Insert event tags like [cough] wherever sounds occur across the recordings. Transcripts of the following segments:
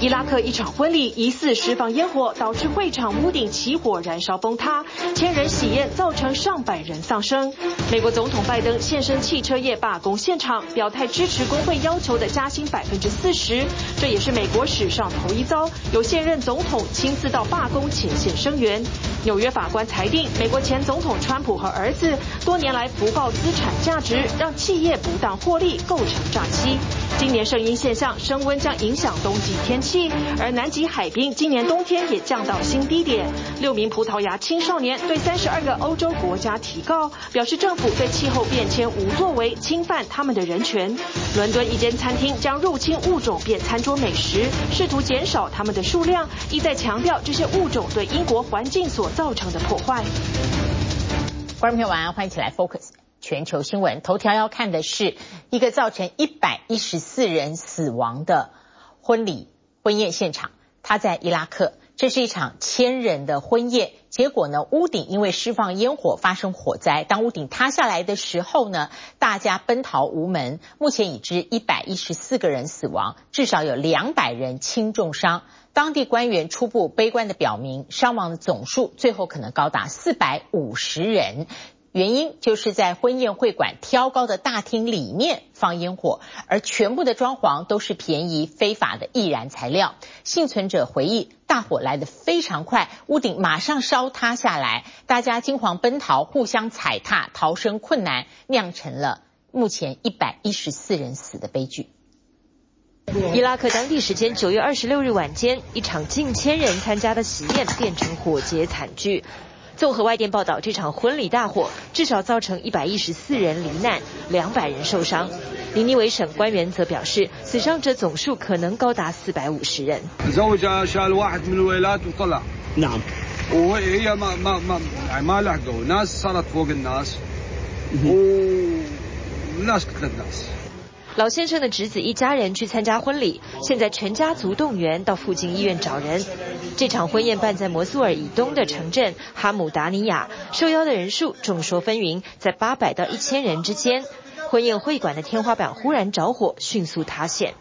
伊拉克一场婚礼疑似释放烟火，导致会场屋顶起火燃烧崩塌，千人喜宴造成上百人丧生。美国总统拜登现身汽车业罢工现场，表态支持工会要求的加薪百分之四十，这也是美国史上头一遭有现任总统亲自到罢工前线声援。纽约法官裁定，美国前总统川普和儿子多年来不报资产价值，让企业不当获利，构成诈欺。今年圣婴现象升温将影响冬季天气，而南极海冰今年冬天也降到新低点。六名葡萄牙青少年对三十二个欧洲国家提告，表示政府对气候变迁无作为，侵犯他们的人权。伦敦一间餐厅将入侵物种变餐桌美食，试图减少它们的数量，意在强调这些物种对英国环境所造成的破坏。观众朋友晚安，欢迎起来 Focus。全球新闻头条要看的是一个造成一百一十四人死亡的婚礼婚宴现场，它在伊拉克，这是一场千人的婚宴，结果呢，屋顶因为释放烟火发生火灾，当屋顶塌下来的时候呢，大家奔逃无门，目前已知一百一十四个人死亡，至少有两百人轻重伤，当地官员初步悲观的表明，伤亡的总数最后可能高达四百五十人。原因就是在婚宴会馆挑高的大厅里面放烟火，而全部的装潢都是便宜非法的易燃材料。幸存者回忆，大火来得非常快，屋顶马上烧塌下来，大家惊慌奔逃，互相踩踏，逃生困难，酿成了目前一百一十四人死的悲剧。伊拉克当地时间九月二十六日晚间，一场近千人参加的喜宴变成火劫惨剧。综合外电报道，这场婚礼大火至少造成一百一十四人罹难，两百人受伤。尼尼维省官员则表示，死伤者总数可能高达四百五十人。老先生的侄子一家人去参加婚礼，现在全家族动员到附近医院找人。这场婚宴办在摩苏尔以东的城镇哈姆达尼亚，受邀的人数众说纷纭，在八百到一千人之间。婚宴会馆的天花板忽然着火，迅速塌陷。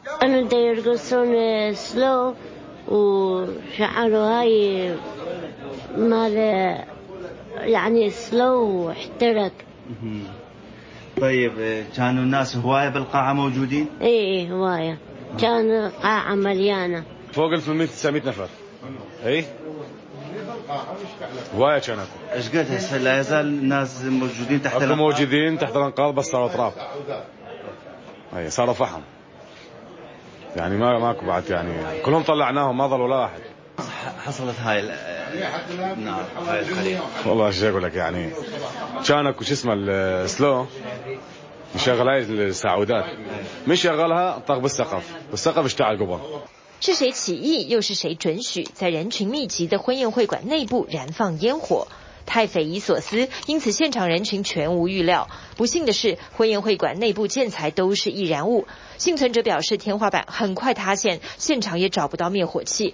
طيب كانوا الناس هواية بالقاعة موجودين؟ اي اي هواية. كان القاعة مليانة. فوق ال 800 900 نفر. إي؟ هواية كان أكو. إيش قد هسه لا يزال الناس موجودين تحت الأنقاض؟ موجودين تحت الأنقاض بس صاروا اطراف إي صاروا فحم. يعني ما ماكو بعد يعني كلهم طلعناهم ما ظل ولا واحد. حصلت هاي 是谁起义，又是谁准许在人群密集的婚宴会馆内部燃放烟火？太匪夷所思，因此现场人群全无预料。不幸的是，婚宴会馆内部建材都是易燃物。幸存者表示，天花板很快塌陷，现场也找不到灭火器，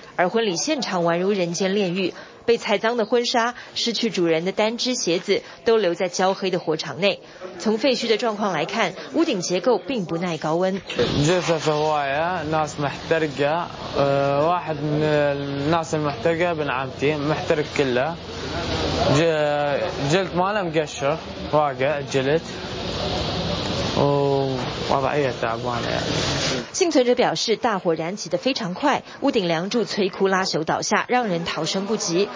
而婚礼现场宛如人间炼狱。被踩脏的婚纱、失去主人的单只鞋子，都留在焦黑的火场内。从废墟的状况来看，屋顶结构并不耐高温。幸存者表示，大火燃起得非常快，屋顶梁柱摧枯拉朽倒下，让人逃生不及。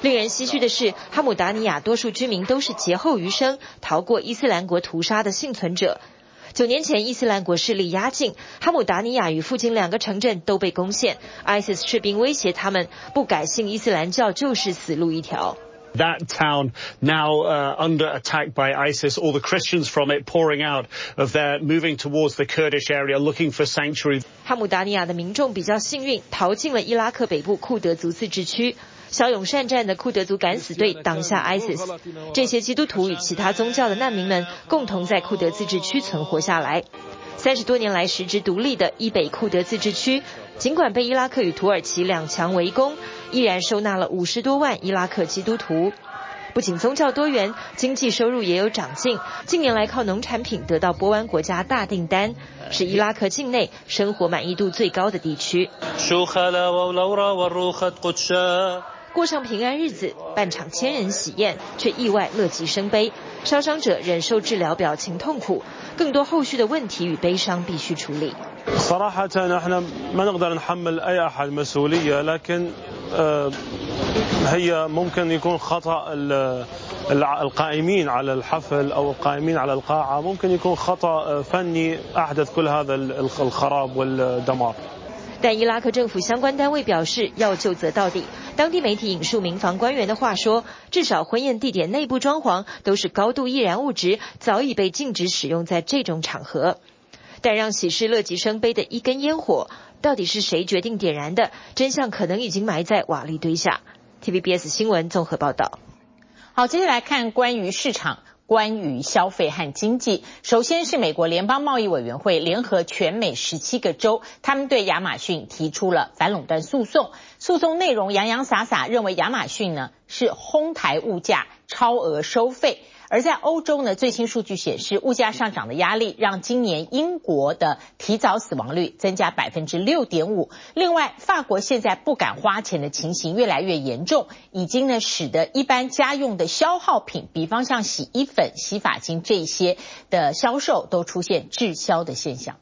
令人唏嘘的是，哈姆达尼亚多数居民都是劫后余生，逃过伊斯兰国屠杀的幸存者。九年前，伊斯兰国势力压境，哈姆达尼亚与附近两个城镇都被攻陷，ISIS 士兵威胁他们，不改信伊斯兰教就是死路一条。That town now uh, under attack by ISIS, all the Christians from it pouring out of there, moving towards the Kurdish area, looking for sanctuary. 哈姆达尼亚的民众比较幸运，逃进了伊拉克北部库德族自治区。骁勇善战的库德族敢死队挡下 ISIS，这些基督徒与其他宗教的难民们共同在库德自治区存活下来。三十多年来实质独立的伊北库德自治区，尽管被伊拉克与土耳其两强围攻，依然收纳了五十多万伊拉克基督徒。不仅宗教多元，经济收入也有长进。近年来靠农产品得到波湾国家大订单，是伊拉克境内生活满意度最高的地区。过上平安日子，办场千人喜宴，却意外乐极生悲。烧伤者忍受治疗，表情痛苦，更多后续的问题与悲伤必须处理。但伊拉克政府相关单位表示，要究责到底。当地媒体引述民防官员的话说，至少婚宴地点内部装潢都是高度易燃物质，早已被禁止使用在这种场合。但让喜事乐极生悲的一根烟火，到底是谁决定点燃的？真相可能已经埋在瓦砾堆下。TVBS 新闻综合报道。好，接下来看关于市场。关于消费和经济，首先是美国联邦贸易委员会联合全美十七个州，他们对亚马逊提出了反垄断诉讼，诉讼内容洋洋洒洒，认为亚马逊呢是哄抬物价、超额收费。而在欧洲呢，最新数据显示，物价上涨的压力让今年英国的提早死亡率增加百分之六点五。另外，法国现在不敢花钱的情形越来越严重，已经呢使得一般家用的消耗品，比方像洗衣粉、洗发精这些的销售都出现滞销的现象。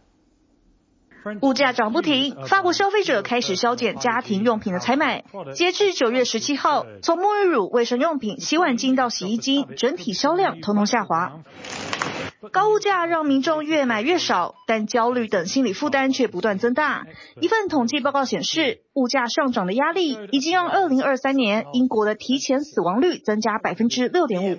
物价涨不停，法国消费者开始削减家庭用品的采买。截至九月十七号，从沐浴乳、卫生用品、洗碗巾到洗衣精，整体销量通通下滑。高物价让民众越买越少，但焦虑等心理负担却不断增大。一份统计报告显示，物价上涨的压力已经让二零二三年英国的提前死亡率增加百分之六点五。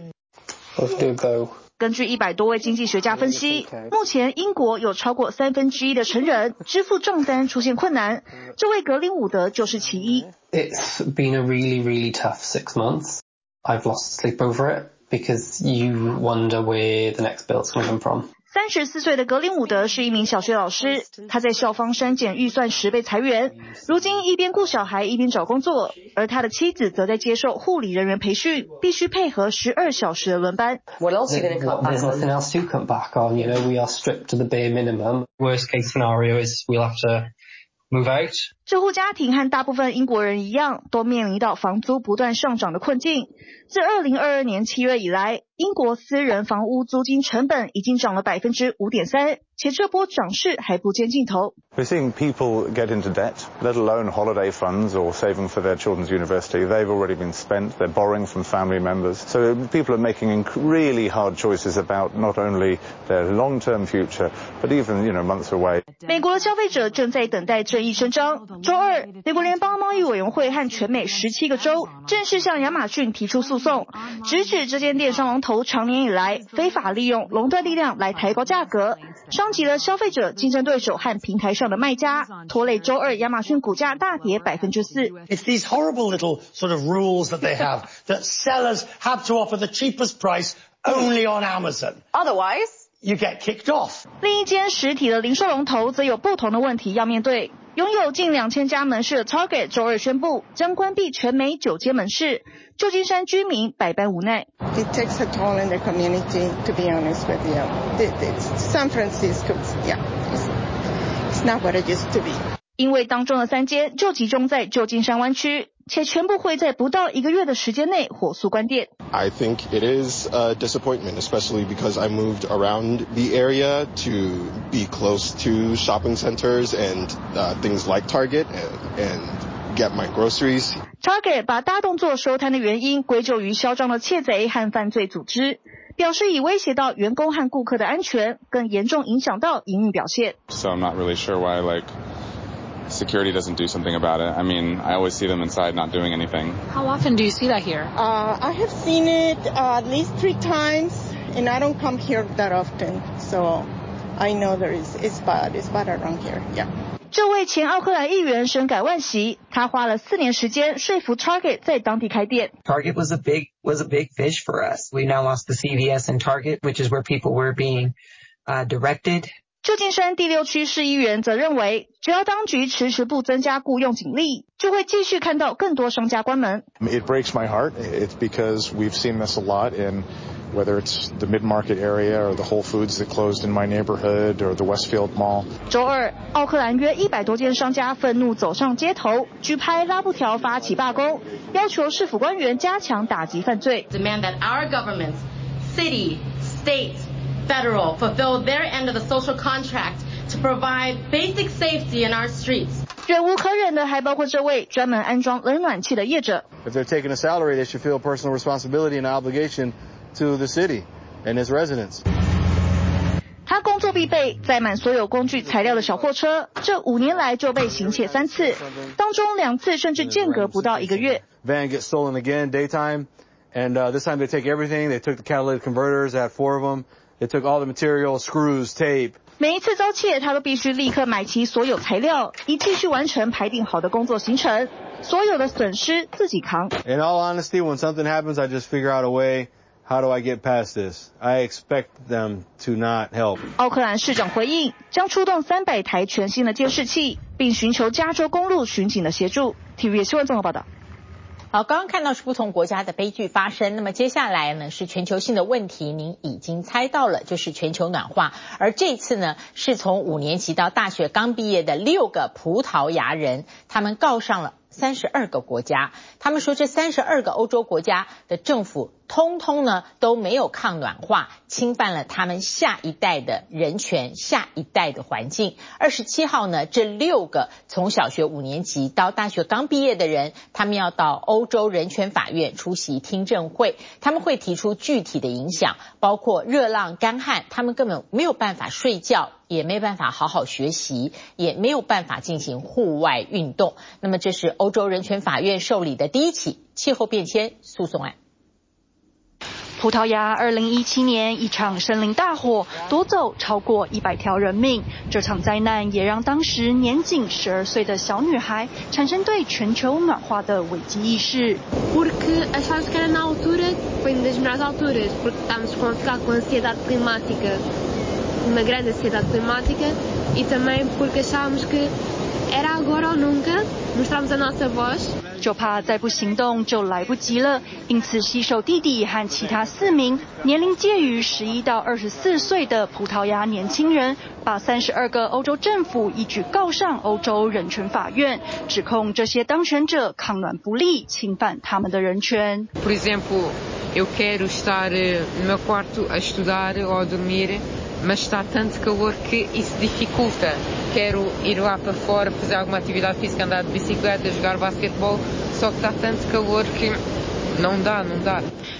根据一百多位经济学家分析，目前英国有超过三分之一的成人支付账单出现困难。这位格林伍德就是其一。It's been a really, really tough six months. I've lost sleep over it because you wonder where the next bill's going to come from. 三十四岁的格林伍德是一名小学老师，他在校方删减预算时被裁员，如今一边顾小孩一边找工作，而他的妻子则在接受护理人员培训，必须配合十二小时的轮班。What else are you going to cut back? There's nothing else to cut back on. You know, we are stripped to the bare minimum. Worst case scenario is we'll have to move out. 这户家庭和大部分英国人一样，都面临到房租不断上涨的困境。自二零二二年七月以来，英国私人房屋租金成本已经涨了百分之五点三，且这波涨势还不见尽头。We're seeing people get into debt, let alone holiday funds or saving for their children's university. They've already been spent. They're borrowing from family members. So people are making really hard choices about not only their long-term future, but even, you know, months away. 美国的消费者正在等待正义伸张。周二，美国联邦贸易委员会和全美十七个州正式向亚马逊提出诉讼，直指这间电商龙头长年以来非法利用垄断力量来抬高价格，伤及了消费者、竞争对手和平台上的卖家，拖累周二亚马逊股价大跌百分之四。It's these horrible little sort of rules that they have [laughs] that sellers have to offer the cheapest price only on Amazon. Otherwise, you get kicked off. 另一间实体的零售龙头则有不同的问题要面对。 拥有近两千家门市的 Target 周二宣布将关闭全美九间门市，旧金山居民百般无奈。It takes a toll in the community, to be honest with you. San Francisco, yeah, it's not what it used to be. 因为当中的三间就集中在旧金山湾区。且全部会在不到一个月的时间内火速关店。I think it is a disappointment, especially because I moved around the area to be close to shopping centers and things like Target and get my groceries. Target 把大动作收摊的原因归咎于嚣张的窃贼和犯罪组织，表示已威胁到员工和顾客的安全，更严重影响到营运表现。So I'm not really sure why like security doesn't do something about it. I mean, I always see them inside not doing anything. How often do you see that here? Uh, I have seen it uh, at least three times, and I don't come here that often, so I know there is it's bad. It's bad around here. Yeah. 这位前奥克兰议员深感惋惜，他花了四年时间说服 Target 在当地开店。Target was a big was a big fish for us. We now lost the CVS and Target, which is where people were being uh, directed. 旧金山第六区市议员则认为，只要当局迟迟不增加雇用警力，就会继续看到更多商家关门。It breaks my heart. It's because we've seen this a lot in whether it's the mid-market area or the Whole Foods that closed in my neighborhood or the Westfield Mall. 周二，奥克兰约一百多间商家愤怒走上街头，举牌拉布条发起罢工，要求市府官员加强打击犯罪。Demand that our governments, city, state, federal, fulfill their end of the social contract to provide basic safety in our streets. 忍无可忍的还包括这位专门安装冷暖气的业者。If they're taking a salary, they should feel personal responsibility and obligation to the city and its residents. 他工作必备载满所有工具材料的小货车，这五年来就被行窃三次，当中两次甚至间隔不到一个月。Van gets stolen again daytime, and uh, this time they take everything. They took the catalytic converters. They had four of them. They took all the material, screws, tape. 每一次遭窃，他都必须立刻买齐所有材料，以继续完成排定好的工作行程。所有的损失自己扛。In all honesty, when something happens, I just figure out a way. How do I get past this? I expect them to not help. 奥克兰市长回应，将出动三百台全新的监视器，并寻求加州公路巡警的协助。TVBS 新闻综合报道。好，刚刚看到是不同国家的悲剧发生，那么接下来呢是全球性的问题，您已经猜到了，就是全球暖化。而这次呢，是从五年级到大学刚毕业的六个葡萄牙人，他们告上了三十二个国家，他们说这三十二个欧洲国家的政府。通通呢都没有抗暖化，侵犯了他们下一代的人权、下一代的环境。二十七号呢，这六个从小学五年级到大学刚毕业的人，他们要到欧洲人权法院出席听证会，他们会提出具体的影响，包括热浪、干旱，他们根本没有办法睡觉，也没办法好好学习，也没有办法进行户外运动。那么，这是欧洲人权法院受理的第一起气候变迁诉讼案。葡萄牙二零一七年一场森林大火夺走超过一百条人命，这场灾难也让当时年仅十二岁的小女孩产生对全球暖化的危机意识。就怕再不行动就来不及了，因此携手弟弟和其他四名年龄介于十一到二十四岁的葡萄牙年轻人，把三十二个欧洲政府一举告上欧洲人权法院，指控这些当权者抗暖不力，侵犯他们的人权。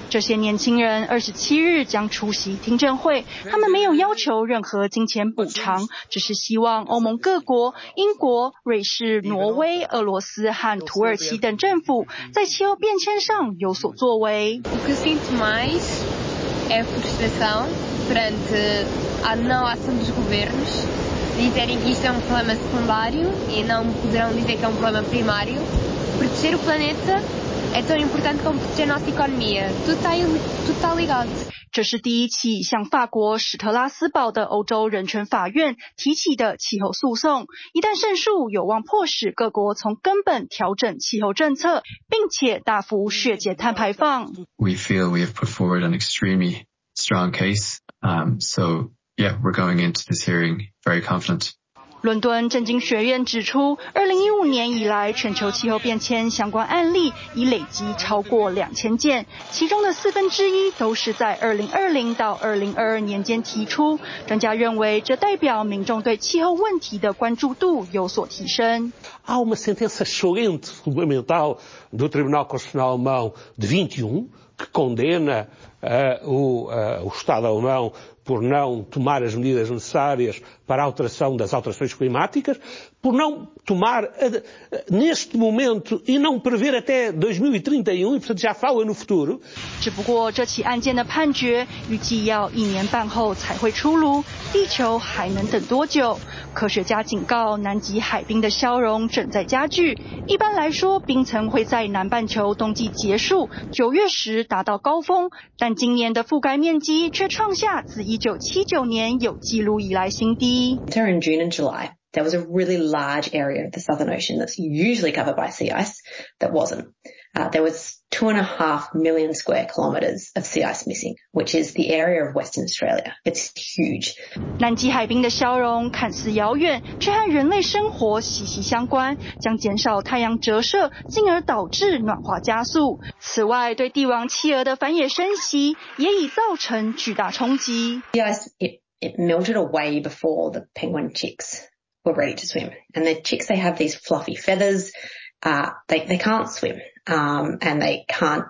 这些年轻人二十七日将出席听证会，他们没有要求任何金钱补偿，只是希望欧盟各国、英国、瑞士、挪威、俄罗斯和土耳其等政府在气候变迁上有所作为。这是第一起向法国史特拉斯堡的欧洲人权法院提起的气候诉讼，一旦胜诉，有望迫使各国从根本调整气候政策，并且大幅削减碳排放。We feel we have put forward an extremely strong case, um, so yeah, we're going into this hearing very confident. 伦敦政经学院指出，二零一五年以来，全球气候变迁相关案例已累积超过两千件，其中的四分之一都是在二零二零到二零二二年间提出。专家认为，这代表民众对气候问题的关注度有所提升。Há uma sentença excelente fundamental do Tribunal Constitucional Alemão de 21 que condena o o Estado alemão por não tomar as medidas necessárias para a alteração das alterações climáticas, por não tomar neste momento e não prever até 2031 e portanto já fala no futuro。只不过这起案件的判决预计要一年半后才会出炉，地球还能等多久？科学家警告，南极海冰的消融正在加剧。一般来说，冰层会在南半球冬季结束九月时达到高峰，但今年的覆盖面积却创下自一九七九年有记录以来新低。During June and July. There was a really large area of the Southern Ocean that's usually covered by sea ice that wasn't. Uh, there was two and a half million square kilometers of sea ice missing, which is the area of Western Australia. It's huge. 南极海冰的消融看似遥远，却和人类生活息息相关，将减少太阳折射，进而导致暖化加速。此外，对帝王企鹅的繁衍生息也已造成巨大冲击。The ice, it, it melted away before the penguin chicks were ready to swim. And the chicks, they have these fluffy feathers. Uh, they, they can't swim, um, and they can't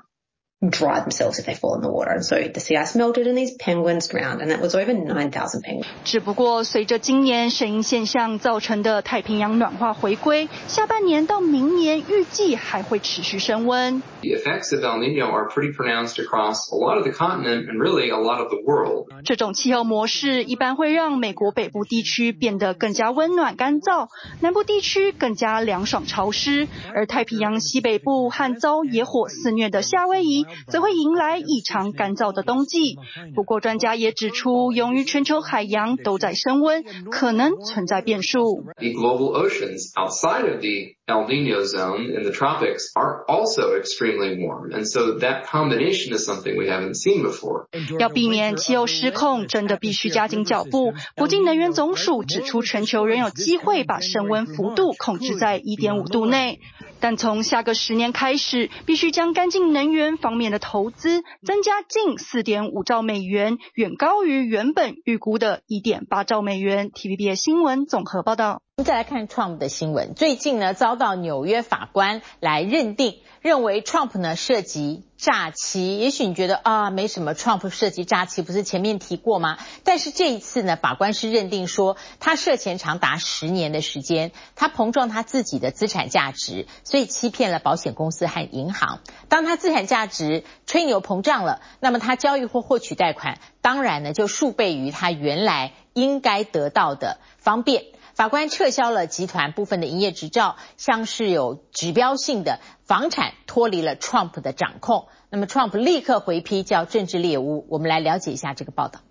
dry themselves if they fall in the water. And so the sea ice melted and these penguins drowned and that was over 9,000 penguins. 只不过随着今年圣婴现象造成的太平洋暖化回归，下半年到明年预计还会持续升温。The effects of El Nino are pretty pronounced across a lot of the continent and really a lot of the world. 这种气候模式一般会让美国北部地区变得更加温暖干燥，南部地区更加凉爽潮湿，而太平洋西北部和遭野火肆虐的夏威夷。则会迎来异常干燥的冬季。不过，专家也指出，由于全球海洋都在升温，可能存在变数。The global oceans outside of the El Nino zone in the tropics are also extremely warm, and so that combination is something we haven't seen before. 要避免气候失控，真的必须加紧脚步。国际能源总署指出，全球仍有机会把升温幅度控制在一点五度内，但从下个十年开始，必须将干净能源方面的投资增加近四点五兆美元，远高于原本预估的一点八兆美元。TVBS 新闻综合报道。我们再来看 Trump 的新闻，最近呢遭到纽约法官来认定，认为 Trump 呢涉及诈欺。也许你觉得啊没什么，Trump 涉及诈欺不是前面提过吗？但是这一次呢，法官是认定说他涉嫌长达十年的时间，他膨胀他自己的资产价值，所以欺骗了保险公司和银行。当他资产价值吹牛膨胀了，那么他交易或获取贷款，当然呢就数倍于他原来应该得到的方便。法官撤销了集团部分的营业执照，像是有指标性的房产脱离了 Trump 的掌控。那么 Trump 立刻回批叫政治猎巫。我们来了解一下这个报道。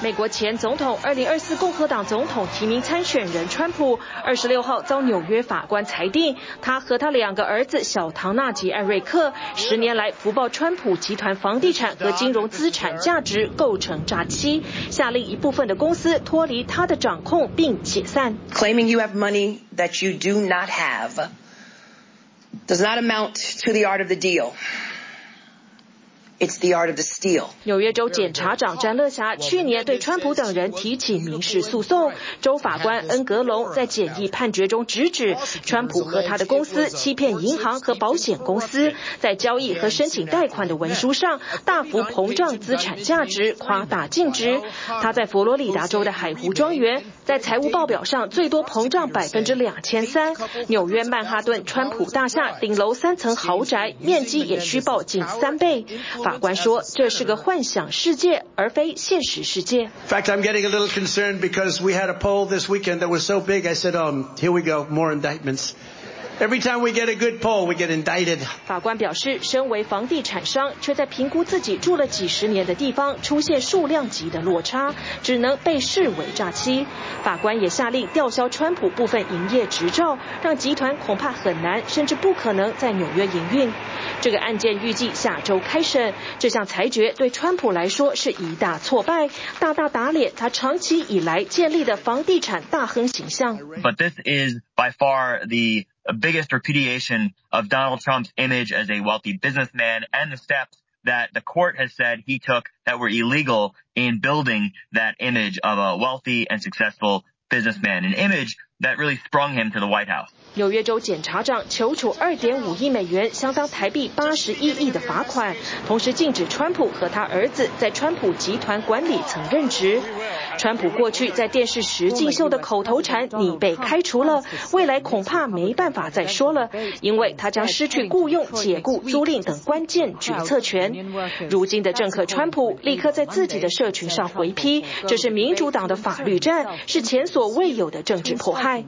美国前总统、二零二四共和党总统提名参选人川普，二十六号遭纽约法官裁定，他和他两个儿子小唐纳及艾瑞克，十年来福报川普集团房地产和金融资产价值构成诈欺，下令一部分的公司脱离他的掌控并解散。Claiming you have money that you do not have does not amount to the art of the deal. It's the art of the steal. 纽约州检察长詹乐霞去年对川普等人提起民事诉讼，州法官恩格隆在简易判决中直指，川普和他的公司欺骗银行和保险公司，在交易和申请贷款的文书上大幅膨胀资产价值，夸大净值。他在佛罗里达州的海湖庄园，在财务报表上最多膨胀百分之两千三。纽约曼哈顿川普大厦顶楼三层豪宅面积也虚报近三倍。法官说：“这是个幻想世界，而非现实世界。” In fact, I'm getting a little concerned because we had a poll this weekend that was so big. I said, "Um, here we go, more indictments." Every time we get a good poll, we get indicted. 法官表示，身为房地产商，却在评估自己住了几十年的地方出现数量级的落差，只能被视为诈欺。法官也下令吊销川普部分营业执照，让集团恐怕很难，甚至不可能在纽约营运。这个案件预计下周开审。这项裁决对川普来说是一大挫败，大大打脸他长期以来建立的房地产大亨形象。But this is by far the biggest repudiation of Donald Trump's image as a wealthy businessman and the steps that the court has said he took that were illegal in building that image of a wealthy and successful businessman, an image that really sprung him to the White House. 纽约州检察长求处二点五亿美元，相当台币八十一亿的罚款，同时禁止川普和他儿子在川普集团管理层任职。川普过去在电视实境秀的口头禅“你被开除了”，未来恐怕没办法再说了，因为他将失去雇佣、解雇、租赁等关键决策权。如今的政客川普立刻在自己的社群上回批，这是民主党的法律战，是前所未有的政治迫害。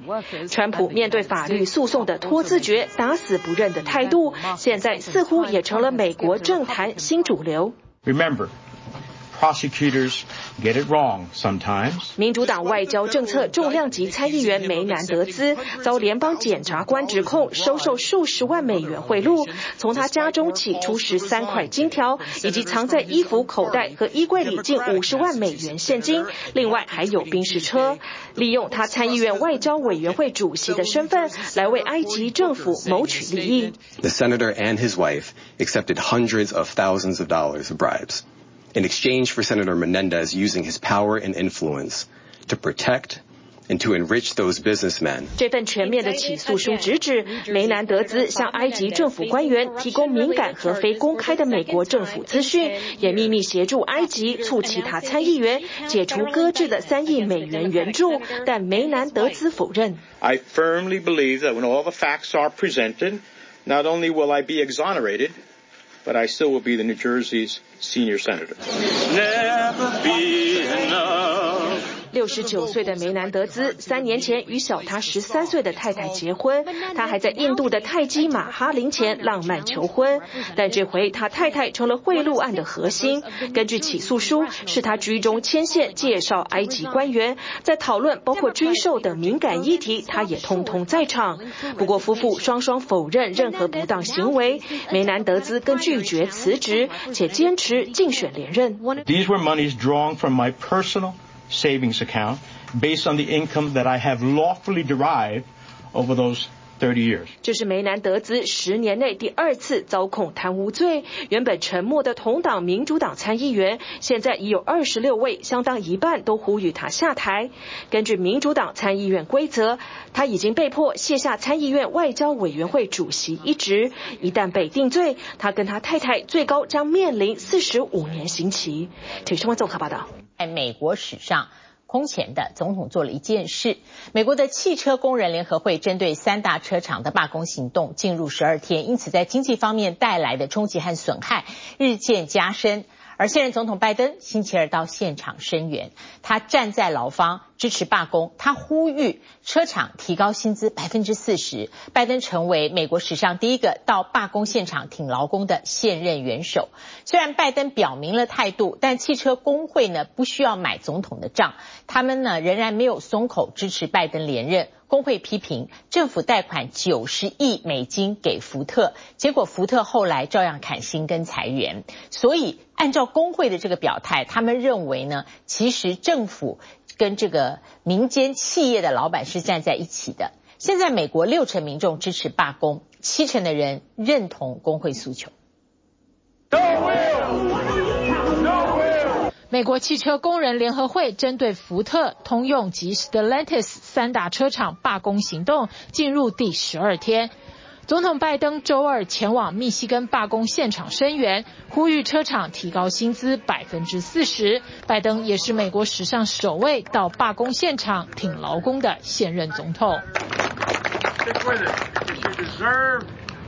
川普面对法律诉讼的拖字诀、打死不认的态度，现在似乎也成了美国政坛新主流。Remember. Prosecutors get it wrong sometimes. 民主党外交政策重量级参议员梅南德兹遭联邦检察官指控收受数十万美元贿赂，从他家中起出十三块金条，以及藏在衣服口袋和衣柜里近五十万美元现金，另外还有宾士车，利用他参议院外交委员会主席的身份来为埃及政府谋取利益。The senator and his wife accepted hundreds of thousands of dollars of bribes. In exchange for Senator Menendez using his power and influence to protect and to enrich those businessmen. [laughs] 这份全面的起诉书直指梅南德兹向埃及政府官员提供敏感和非公开的美国政府资讯，也秘密协助埃及促其他参议员解除搁置的三亿美元援助，但梅南德兹否认。I firmly believe that when all the facts are presented, not only will I be exonerated, but I still will be the New Jersey's senior senator. Never be enough. 六十九岁的梅南德兹三年前与小他十三岁的太太结婚，他还在印度的泰姬玛哈陵前浪漫求婚，但这回他太太成了贿赂案的核心。根据起诉书，是他居中牵线介绍埃及官员，在讨论包括军售等敏感议题，他也通通在场。不过夫妇双双否认任何不当行为，梅南德兹更拒绝辞职，且坚持竞选连任。These were monies drawn from my personal savings account based on the income that I have lawfully derived over those 30 years. 这是梅南德兹十年内第二次遭控贪污罪。原本沉默的同党民主党参议员，现在已有二十六位，相当一半都呼吁他下台。根据民主党参议院规则，他已经被迫卸下参议院外交委员会主席一职。一旦被定罪，他跟他太太最高将面临四十五年刑期。体育新闻综合报道。在美国史上空前的总统做了一件事，美国的汽车工人联合会针对三大车厂的罢工行动进入十二天，因此在经济方面带来的冲击和损害日渐加深。而现任总统拜登星期二到现场声援，他站在劳方支持罢工，他呼吁车厂提高薪资百分之四十。拜登成为美国史上第一个到罢工现场挺劳工的现任元首。虽然拜登表明了态度，但汽车工会呢不需要买总统的账，他们呢仍然没有松口支持拜登连任。工会批评政府贷款九十亿美金给福特，结果福特后来照样砍薪跟裁员。所以按照工会的这个表态，他们认为呢，其实政府跟这个民间企业的老板是站在一起的。现在美国六成民众支持罢工，七成的人认同工会诉求。美国汽车工人联合会针对福特、通用及 Stellantis 三大车厂罢工行动进入第十二天。总统拜登周二前往密西根罢工现场声援，呼吁车厂提高薪资百分之四十。拜登也是美国史上首位到罢工现场挺劳工的现任总统。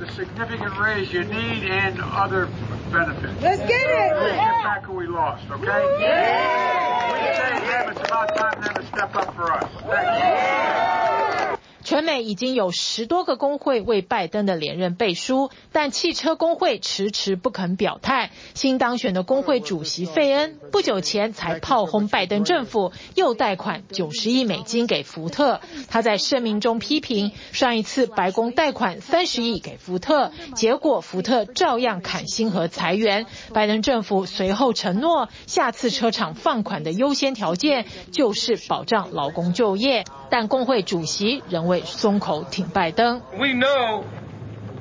The significant raise you need and other benefits. Let's get it. Let's get back what we lost, okay? Yeah. We say, yeah, it's about time them to step up for us. Thank you. 全美已经有十多个工会为拜登的连任背书，但汽车工会迟迟不肯表态。新当选的工会主席费恩不久前才炮轰拜登政府，又贷款九十亿美金给福特。他在声明中批评上一次白宫贷款三十亿给福特，结果福特照样砍薪和裁员。拜登政府随后承诺，下次车厂放款的优先条件就是保障劳工就业。但工会主席仍未松口挺拜登。We know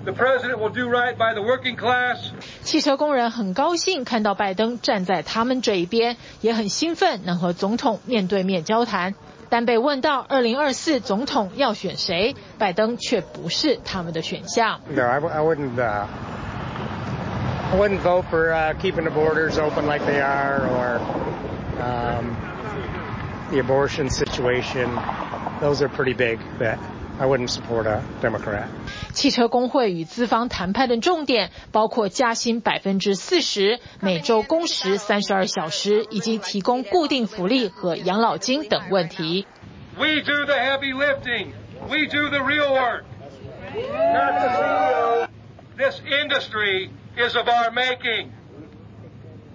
the president will do right by the working class. 汽车工人很高兴看到拜登站在他们这一边，也很兴奋能和总统面对面交谈。 但被问到二零二四总统要选谁，拜登却不是他们的选项。No, I, I wouldn't. Uh, I wouldn't vote for uh, keeping the borders open like they are, or um, the abortion situation. Those are pretty big. That I wouldn't support a Democrat. 汽车工会与资方谈判的重点包括加薪百分之四十、每周工时三十二小时，以及提供固定福利和养老金等问题。We do the heavy lifting. We do the real work. Not the CEO. This industry is of our making.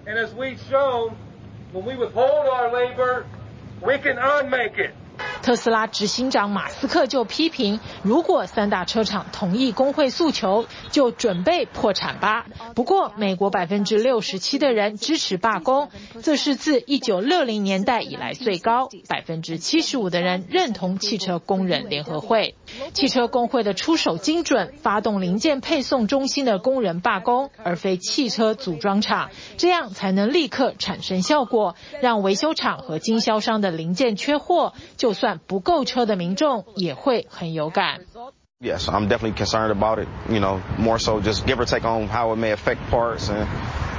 And as we've shown, when we withhold our labor, we can unmake it. 特斯拉执行长马斯克就批评，如果三大车厂同意工会诉求，就准备破产吧。不过，美国百分之六十七的人支持罢工，这是自一九六零年代以来最高。百分之七十五的人认同汽车工人联合会。汽车工会的出手精准，发动零件配送中心的工人罢工，而非汽车组装厂，这样才能立刻产生效果，让维修厂和经销商的零件缺货。就算 不购车的民众也会很有感。Yes, I'm definitely concerned about it. You know, more so just give or take on how it may affect parts and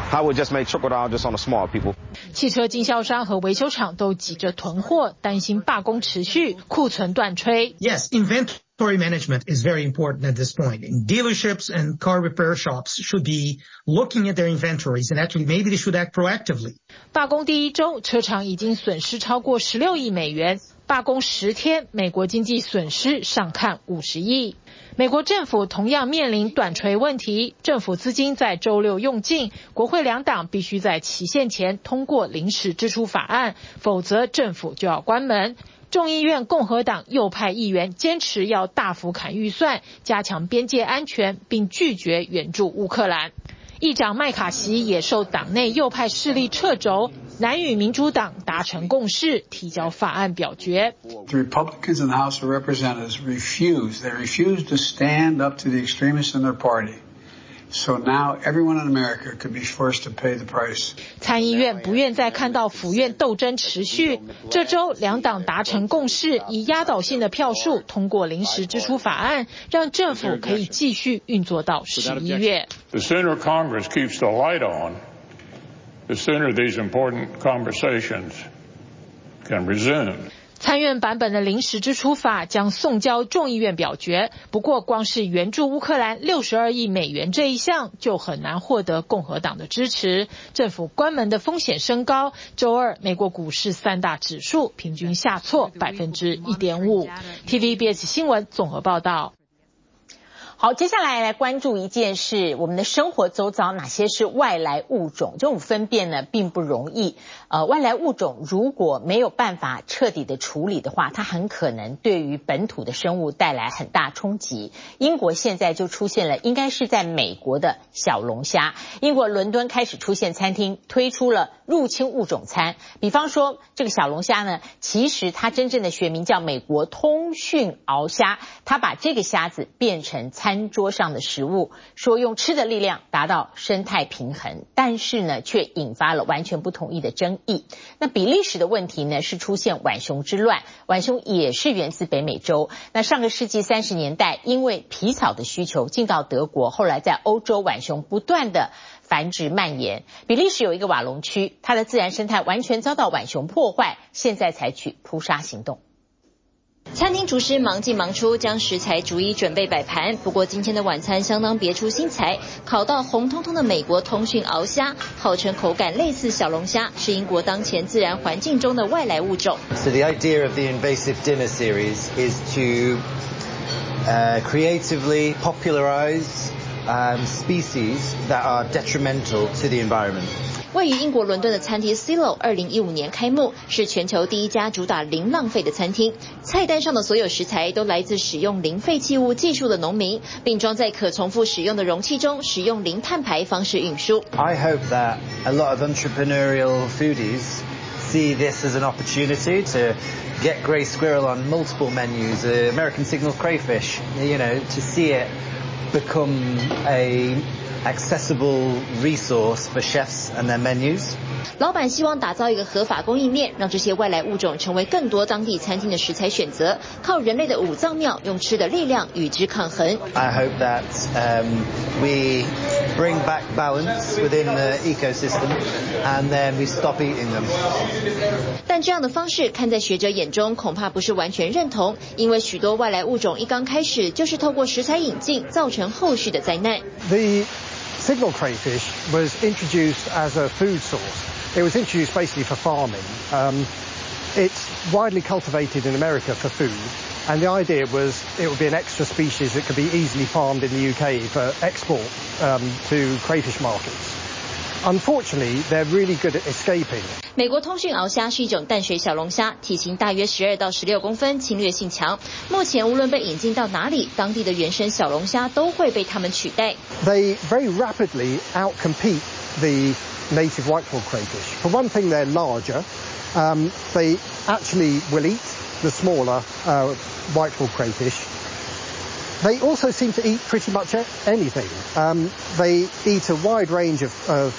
how it just may trickle down just on the small people. 汽车经销商和维修厂都急着囤货，担心罢工持续，库存断炊。Yes, inventory management is very important at this point. Dealerships and car repair shops should be looking at their inventories and actually maybe they should act proactively. 罢工第一周，车厂已经损失超过十六亿美元。 罢工十天，美国经济损失上看五十亿。美国政府同样面临短锤问题，政府资金在周六用尽，国会两党必须在期限前通过临时支出法案，否则政府就要关门。众议院共和党右派议员坚持要大幅砍预算，加强边界安全，并拒绝援助乌克兰。议长麦卡锡也受党内右派势力掣肘，难与民主党达成共识，提交法案表决。The Republicans in the House of Representatives refused. They refused to stand up to the extremists in their party. So now everyone in America could be forced to pay the price. 参议院不愿再看到府院斗争持续。这周两党达成共识，以压倒性的票数通过临时支出法案，让政府可以继续运作到十一月。The sooner Congress keeps the light on, the sooner these important conversations can resume. 参院版本的临时支出法将送交众议院表决，不过光是援助乌克兰六十二亿美元这一项就很难获得共和党的支持，政府关门的风险升高。周二，美国股市三大指数平均下挫百分之一点五。TVBS 新闻综合报道。好，接下来来关注一件事，我们的生活周遭哪些是外来物种？这种分辨呢并不容易。呃，外来物种如果没有办法彻底的处理的话，它很可能对于本土的生物带来很大冲击。英国现在就出现了，应该是在美国的小龙虾。英国伦敦开始出现餐厅推出了入侵物种餐，比方说这个小龙虾呢，其实它真正的学名叫美国通讯螯虾，它把这个虾子变成。餐桌上的食物，说用吃的力量达到生态平衡，但是呢，却引发了完全不同意的争议。那比利时的问题呢，是出现浣熊之乱，浣熊也是源自北美洲。那上个世纪三十年代，因为皮草的需求进到德国，后来在欧洲浣熊不断的繁殖蔓延。比利时有一个瓦隆区，它的自然生态完全遭到浣熊破坏，现在采取扑杀行动。餐厅厨师忙进忙出，将食材逐一准备摆盘。不过今天的晚餐相当别出心裁，烤到红彤彤的美国通讯螯虾，号称口感类似小龙虾，是英国当前自然环境中的外来物种。So the idea of the invasive dinner series is to uh, creatively popularize um, species that are detrimental to the environment. 位于英国伦敦的餐厅 Silo 二零一五年开幕，是全球第一家主打零浪费的餐厅。菜单上的所有食材都来自使用零废弃物技术的农民，并装在可重复使用的容器中，使用零碳排方式运输。I hope that a lot of entrepreneurial foodies see this as an opportunity to get gray squirrel on multiple menus, American signal crayfish, you know, to see it become a accessible resource for chefs and their menus. 老板希望打造一个合法供应链，让这些外来物种成为更多当地餐厅的食材选择，靠人类的五脏庙用吃的力量与之抗衡。I hope that um, we bring back balance within the ecosystem, and then we stop eating them. 但这样的方式看在学者眼中恐怕不是完全认同，因为许多外来物种一刚开始就是透过食材引进，造成后续的灾难。The signal crayfish was introduced as a food source. It was introduced basically for farming. Um, it's widely cultivated in America for food, and the idea was it would be an extra species that could be easily farmed in the UK for export um, to crayfish markets. Unfortunately, they're really good at escaping. 美国通讯鳌虾是一种淡水小龙虾，体型大约十二到十六公分，侵略性强。目前无论被引进到哪里，当地的原生小龙虾都会被它们取代。They very rapidly outcompete the native whitefall crayfish. For one thing, they're larger. Um, they actually will eat the smaller uh, whitefall crayfish. They also seem to eat pretty much anything. Um, they eat a wide range of, of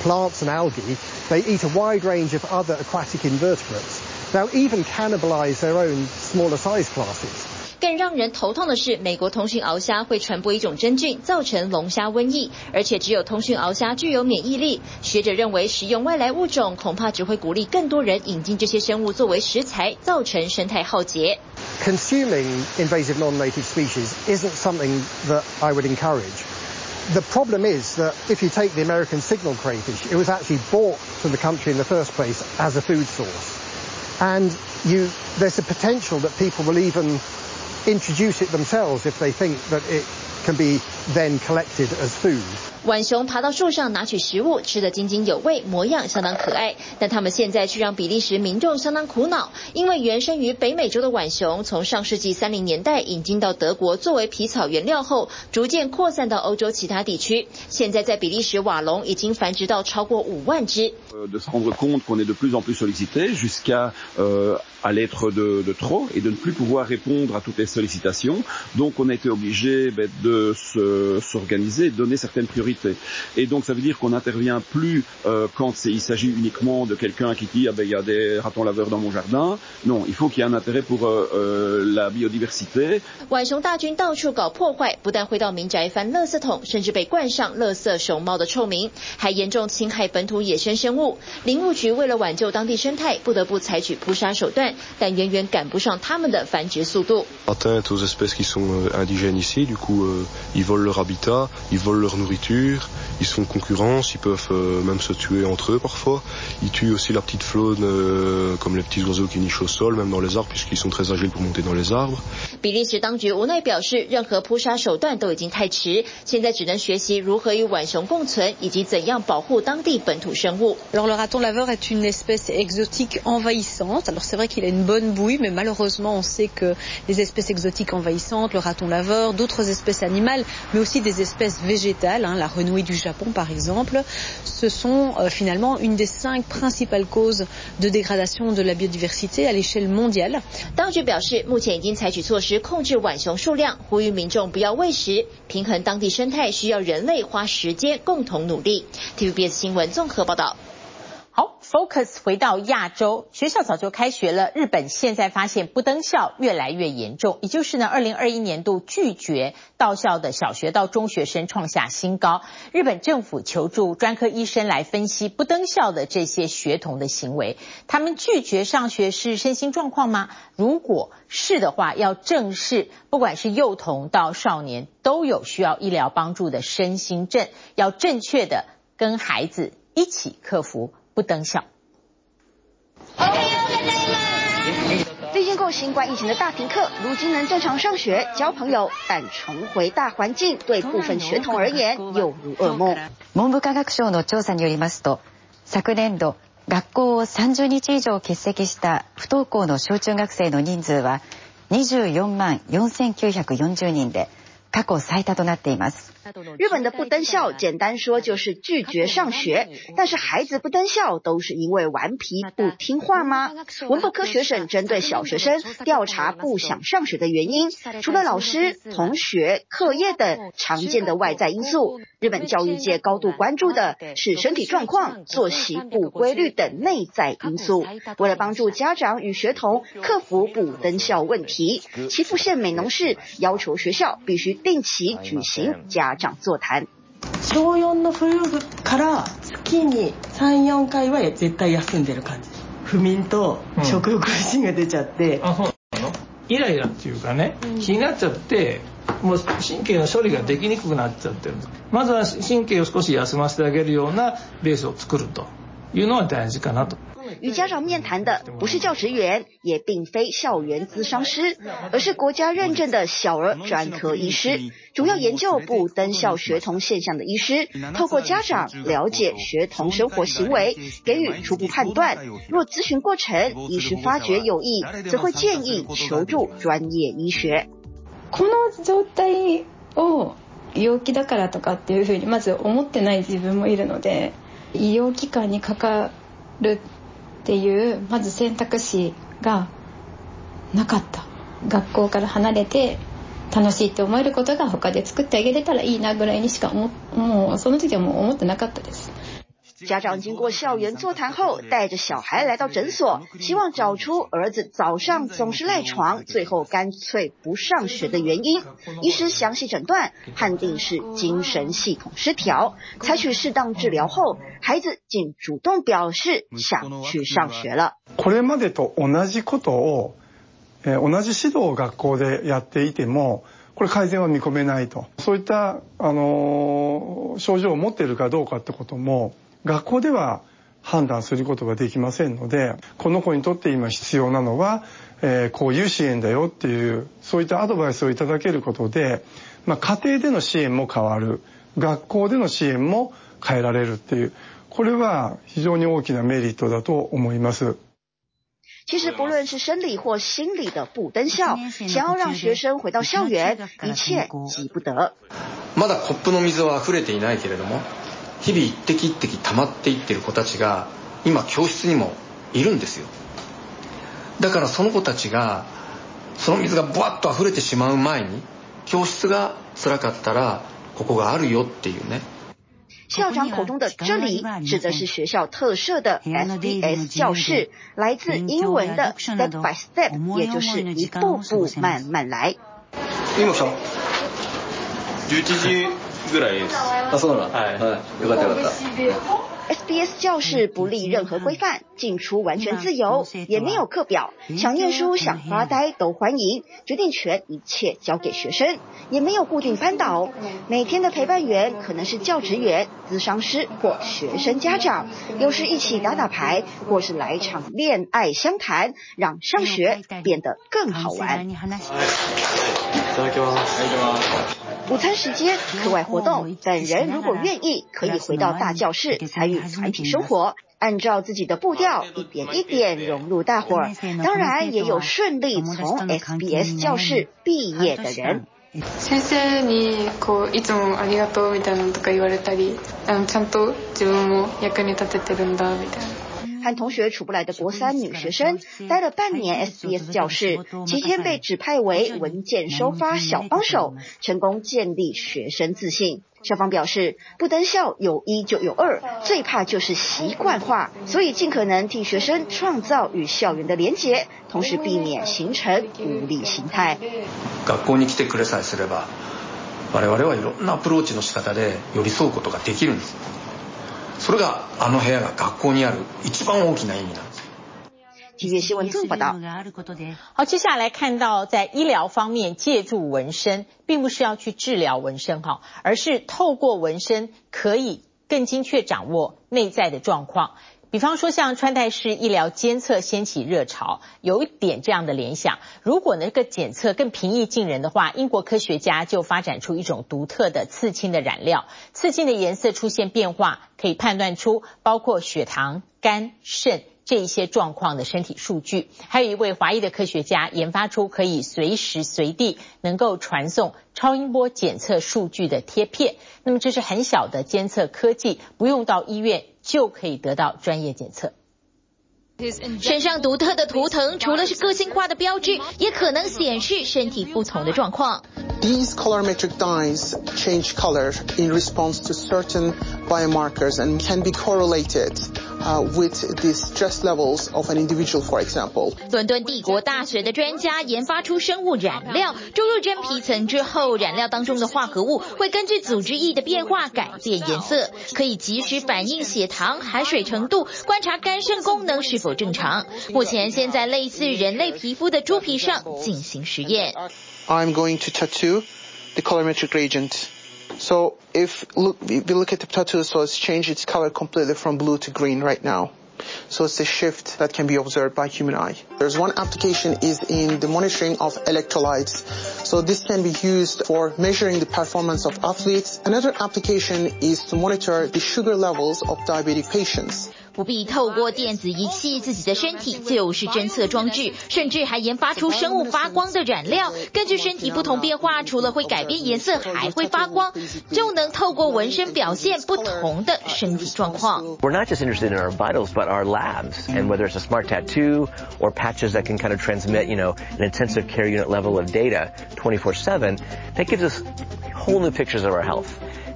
plants and algae. They eat a wide range of other aquatic invertebrates. Now even cannibalize their own smaller size classes. 更让人头痛的是，美国通讯鳌虾会传播一种真菌，造成龙虾瘟疫，而且只有通讯鳌虾具有免疫力。学者认为，使用外来物种恐怕只会鼓励更多人引进这些生物作为食材，造成生态浩劫。Consuming invasive non-native species isn't something that I would encourage. The problem is that if you take the American signal crayfish, it was actually brought to the country in the first place as a food source. And you, there's a potential that people will even introduce it themselves if they think that it can be then collected as food. 浣熊爬到树上拿取食物，吃得津津有味，模样相当可爱。但他们现在却让比利时民众相当苦恼，因为原生于北美洲的浣熊，从上世纪三零年代引进到德国作为皮草原料后，逐渐扩散到欧洲其他地区。现在在比利时瓦隆已经繁殖到超过五万只。浣熊大军到处搞破坏，不但会到民宅翻垃圾桶，甚至被冠上“垃圾熊猫”的臭名，还严重侵害本土野生生物。林务局为了挽救当地生态，不得不采取扑杀手段，但远远赶不上它们的繁殖速度。比利时当局无奈表示，任何扑杀手段都已经太迟，现在只能学习如何与浣熊共存，以及怎样保护当地本土生物。 当局表示，目前已经采取措施控制浣熊数量，呼吁民众不要喂食，平衡当地生态需要人类花时间共同努力。TVBS 新闻综合报道。好，Focus 回到亚洲，学校早就开学了。日本现在发现不登校越来越严重，也就是呢，二零二一年度拒绝到校的小学到中学生创下新高。日本政府求助专科医生来分析不登校的这些学童的行为。他们拒绝上学是身心状况吗？如果是的话，要正视，不管是幼童到少年，都有需要医疗帮助的身心症，要正确的跟孩子一起克服。不登校。历经过新冠疫情的大停课，如今能正常上学、交朋友，但重回大环境，对部分学童而言有如噩梦。文部科学省の调查によりますと、昨年度学校を30日以上欠席した不登校の小中学生の人数は24万4940人で。过去最多となっています。日本的不登校，简单说就是拒绝上学。但是孩子不登校，都是因为顽皮不听话吗？文部科学省针对小学生调查不想上学的原因，除了老师、同学、课业等常见的外在因素，日本教育界高度关注的是身体状况、作息不规律等内在因素。为了帮助家长与学童克服不登校问题，岐阜县美浓市要求学校必须 定期举行家长座谈。小4の冬から月に3、4回は绝対休んでる感じ。不眠と食欲不振が出ちゃって。あ、そうなの？イライラっていうかね、気になっちゃって、もう神経の処理ができにくくなっちゃってる。まずは神经を少し休ませてあげるようなベースを作るというのは大事かなと。与家长面谈的不是教职员，也并非校园咨商师，而是国家认证的小儿专科医师，主要研究不登校学童现象的医师，透过家长了解学童生活行为，给予初步判断。若咨询过程医师发觉有异，则会建议求助专业医学。この状态を病気だからとかっていうふうにまず思ってない自分もいるので、医疗机関にかかる っていうまず選択肢がなかった。学校から離れて楽しいって思えることが他で作ってあげれたらいいなぐらいにしか思もうその時はもう思ってなかったです。家长经过校园座谈后，带着小孩来到诊所，希望找出儿子早上总是赖床，最后干脆不上学的原因。医师详细诊断，判定是精神系统失调，采取适当治疗后，孩子竟主动表示想去上学了。これまでと同じことを、え同じ指导を学校でやっていても、これ改善は见込めないと。そういった、あの症状を持っているかどうかってことも、 学校では判断することができませんので、この子にとって今必要なのは、えー、こういう支援だよっていう、そういったアドバイスをいただけることで、まあ、家庭での支援も変わる。学校での支援も変えられるっていう、これは非常に大きなメリットだと思います。其实不论是生理或心理的不登校，想要让学生回到校园，一切急不得。まだコップの水は溢れていないけれども、日々一滴一滴溜まっていってる子たちが今教室にもいるんですよだからその子たちがその水がブワッと溢れてしまう前に教室が辛かったらここがあるよっていうね校长口中的“这里”指的是学校特设的 SBS 教室，来自英文的 “step by step”，也就是一步步慢慢来。今さん11时ぐらいです。あ、そうなの。はい。はい。よかったよかった。 SBS 教室不立任何规范，进出完全自由，也没有课表，想念书、想发呆都欢迎，决定权一切交给学生，也没有固定班导，每天的陪伴员可能是教职员、咨商师或学生家长，有时一起打打牌，或是来场恋爱相谈，让上学变得更好玩。 午餐时间，课外活动，本人如果愿意，可以回到大教室参与团体生活，按照自己的步调，一点一点融入大伙儿。当然，也有顺利从 SBS 教室毕业的人。先生にこういつもありがとうみたいなのとか言われたり、あのちゃんと自分も役に立ててるんだみたいな。 和同学处不来的国三女学生待了半年 SBS 教室，期间被指派为文件收发小帮手，成功建立学生自信。校方表示，不登校有一就有二，最怕就是习惯化，所以尽可能替学生创造与校园的连结，同时避免形成无力心态。学校に来てくれさえすれば、我々はいろんなアプローチの仕方で寄り添うことができるんです。 それがあの部屋が学校にある一番大きな意味なんです。体育新闻综合报道。好，接下来看到在医疗方面借助纹身，并不是要去治疗纹身哈，而是透过纹身可以更精确掌握内在的状况。 比方说，像穿戴式医疗监测掀起热潮，有一点这样的联想。如果那个检测更平易近人的话，英国科学家就发展出一种独特的刺青的染料，刺青的颜色出现变化，可以判断出包括血糖、肝、肾、这一些状况的身体数据。还有一位华裔的科学家研发出可以随时随地能够传送超音波检测数据的贴片。那么这是很小的监测科技，不用到医院就可以得到专业检测。身上独特的图腾，除了是个性化的标志，也可能显示身体不同的状况。These colorimetric dyes change color in response to certain biomarkers and can be correlated uh, with the stress levels of an individual, for example. 伦敦帝国大学的专家研发出生物染料，注入真皮层之后，染料当中的化合物会根据组织液的变化改变颜色，可以及时反映血糖、含水程度，观察肝肾功能是否正常。目前先在类似人类皮肤的猪皮上进行实验。I'm going to tattoo the colorimetric reagent. So if look, if we look at the tattoo, so it's changed its color completely from blue to green right now. So it's a shift that can be observed by human eye. There's one application is in the monitoring of electrolytes. So this can be used for measuring the performance of athletes. Another application is to monitor the sugar levels of diabetic patients. 不必透过电子仪器，自己的身体就是侦测装置，甚至还研发出生物发光的染料，根据身体不同变化，除了会改变颜色，还会发光，就能透过纹身表现不同的身体状况。We're not just interested in our vitals, but our labs, and whether it's a smart tattoo or patches that can kind of transmit, you know, an intensive care unit level of data 24/7, that gives us whole new pictures of our health.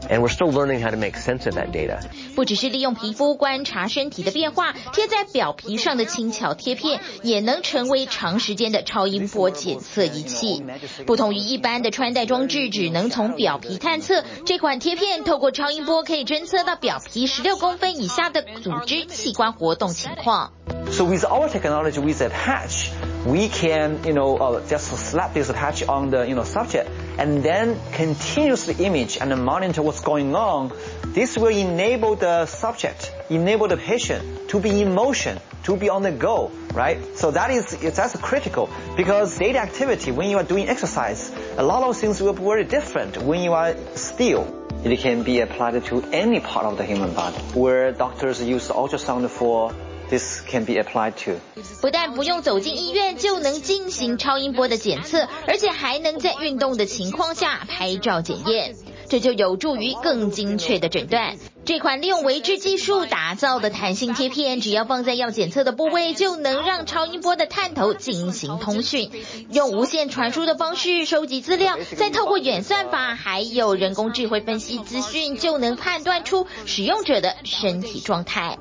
And we're still learning how to make sense of that data. 不只是利用皮肤观察身体的变化，贴在表皮上的轻巧贴片也能成为长时间的超音波检测仪器。不同于一般的穿戴装置，只能从表皮探测，这款贴片透过超音波可以侦测到表皮十六公分以下的组织器官活动情况。So with our technology, with a patch, we can, you know, uh, just slap this patch on the, you know, subject and then continuously image and monitor what's going on. This will enable the subject, enable the patient to be in motion, to be on the go, right? So that is, that's critical because daily activity, when you are doing exercise, a lot of things will be very different when you are still. It can be applied to any part of the human body where doctors use ultrasound for This can be applied to. 不但不用走进医院就能进行超音波的检测，而且还能在运动的情况下拍照检验， 这就有助于更精确的诊断。这款利用微质技术打造的弹性贴片，只要放在要检测的部位，就能让超音波的探头进行通讯，用无线传输的方式收集资料，再透过演算法还有人工智慧分析资讯，就能判断出使用者的身体状态。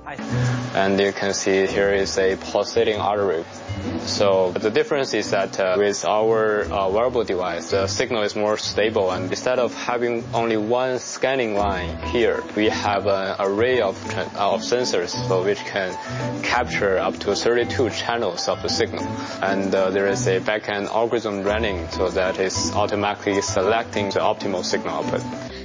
And you can see here is a pulsating artery. So the difference is that uh, with our uh, wearable device, the signal is more stable. And instead of having only one scanning line here, we have an array of, of sensors so which can capture up to 32 channels of the signal. And uh, there is a backend algorithm running so that is automatically selecting the optimal signal output.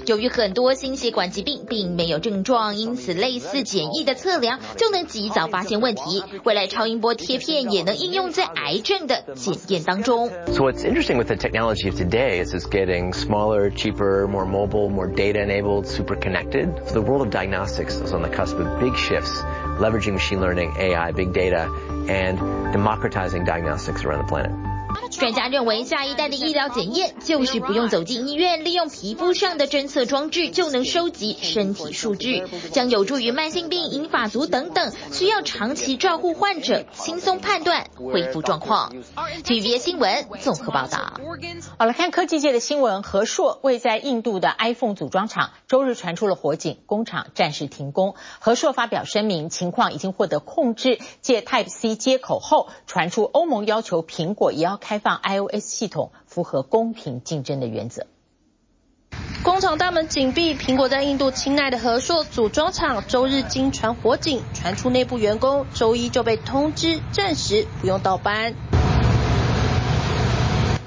由于很多心血管疾病并没有症状，因此类似简易的测量就能及早发现问题。未来超音波贴片也能 应用在癌症的检验当中。So what's interesting with the technology of today is it's getting smaller, cheaper, more mobile, more data-enabled, super connected. So the world of diagnostics is on the cusp of big shifts, leveraging machine learning, AI, big data, and democratizing diagnostics around the planet. 专家认为，下一代的医疗检验就是不用走进医院，利用皮肤上的侦测装置就能收集身体数据，将有助于慢性病、银发族等等需要长期照护患者轻松判断恢复状况。TVBS 新闻综合报道。好了，看科技界的新闻，和硕位在印度的 iPhone 组装厂周日传出了火警，工厂暂时停工。和硕发表声明，情况已经获得控制，借 Type C 接口后，传出欧盟要求苹果也要开开放 iOS 系统，符合公平竞争的原则。工厂大门紧闭，苹果在印度钦奈的和硕组装厂周日经传火警，传出内部员工周一就被通知暂时不用倒班。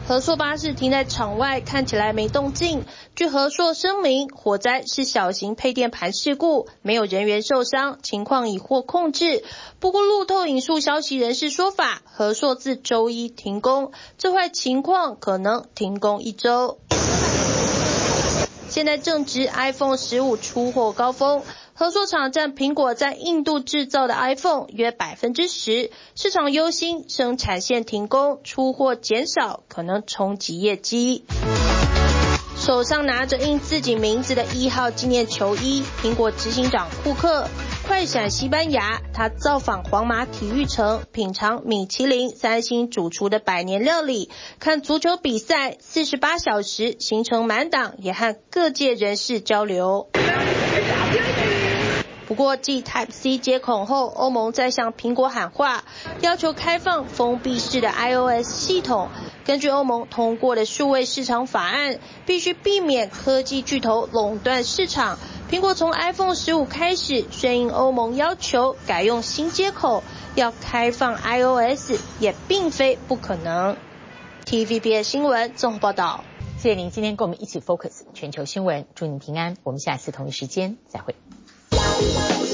和硕巴士停在场外，看起来没动静。据和硕声明，火灾是小型配电盘事故，没有人员受伤，情况已获控制。不过路透引述消息人士说法，和硕自周一停工，这块情况可能停工一周。现在正值 iPhone 十五出货高峰，合作厂占苹果在印度制造的 iPhone 约百分之十，市场忧心生产线停工，出货减少，可能冲击业绩。手上拿着印自己名字的一号纪念球衣，苹果执行长库克快闪西班牙，他造访皇马体育城，品尝米其林三星主厨的百年料理，看足球比赛四十八小时，行程满档，也和各界人士交流。不过，继 Type C 接口后，欧盟再向苹果喊话，要求开放封闭式的 iOS 系统。根据欧盟通过的数位市场法案，必须避免科技巨头垄断市场。苹果从 iPhone 十五开始顺应欧盟要求，改用新接口，要开放 iOS 也并非不可能。TVBS 新闻综合报道。谢谢您今天跟我们一起 Focus 全球新闻，祝您平安。我们下次同一时间再会。Thank you.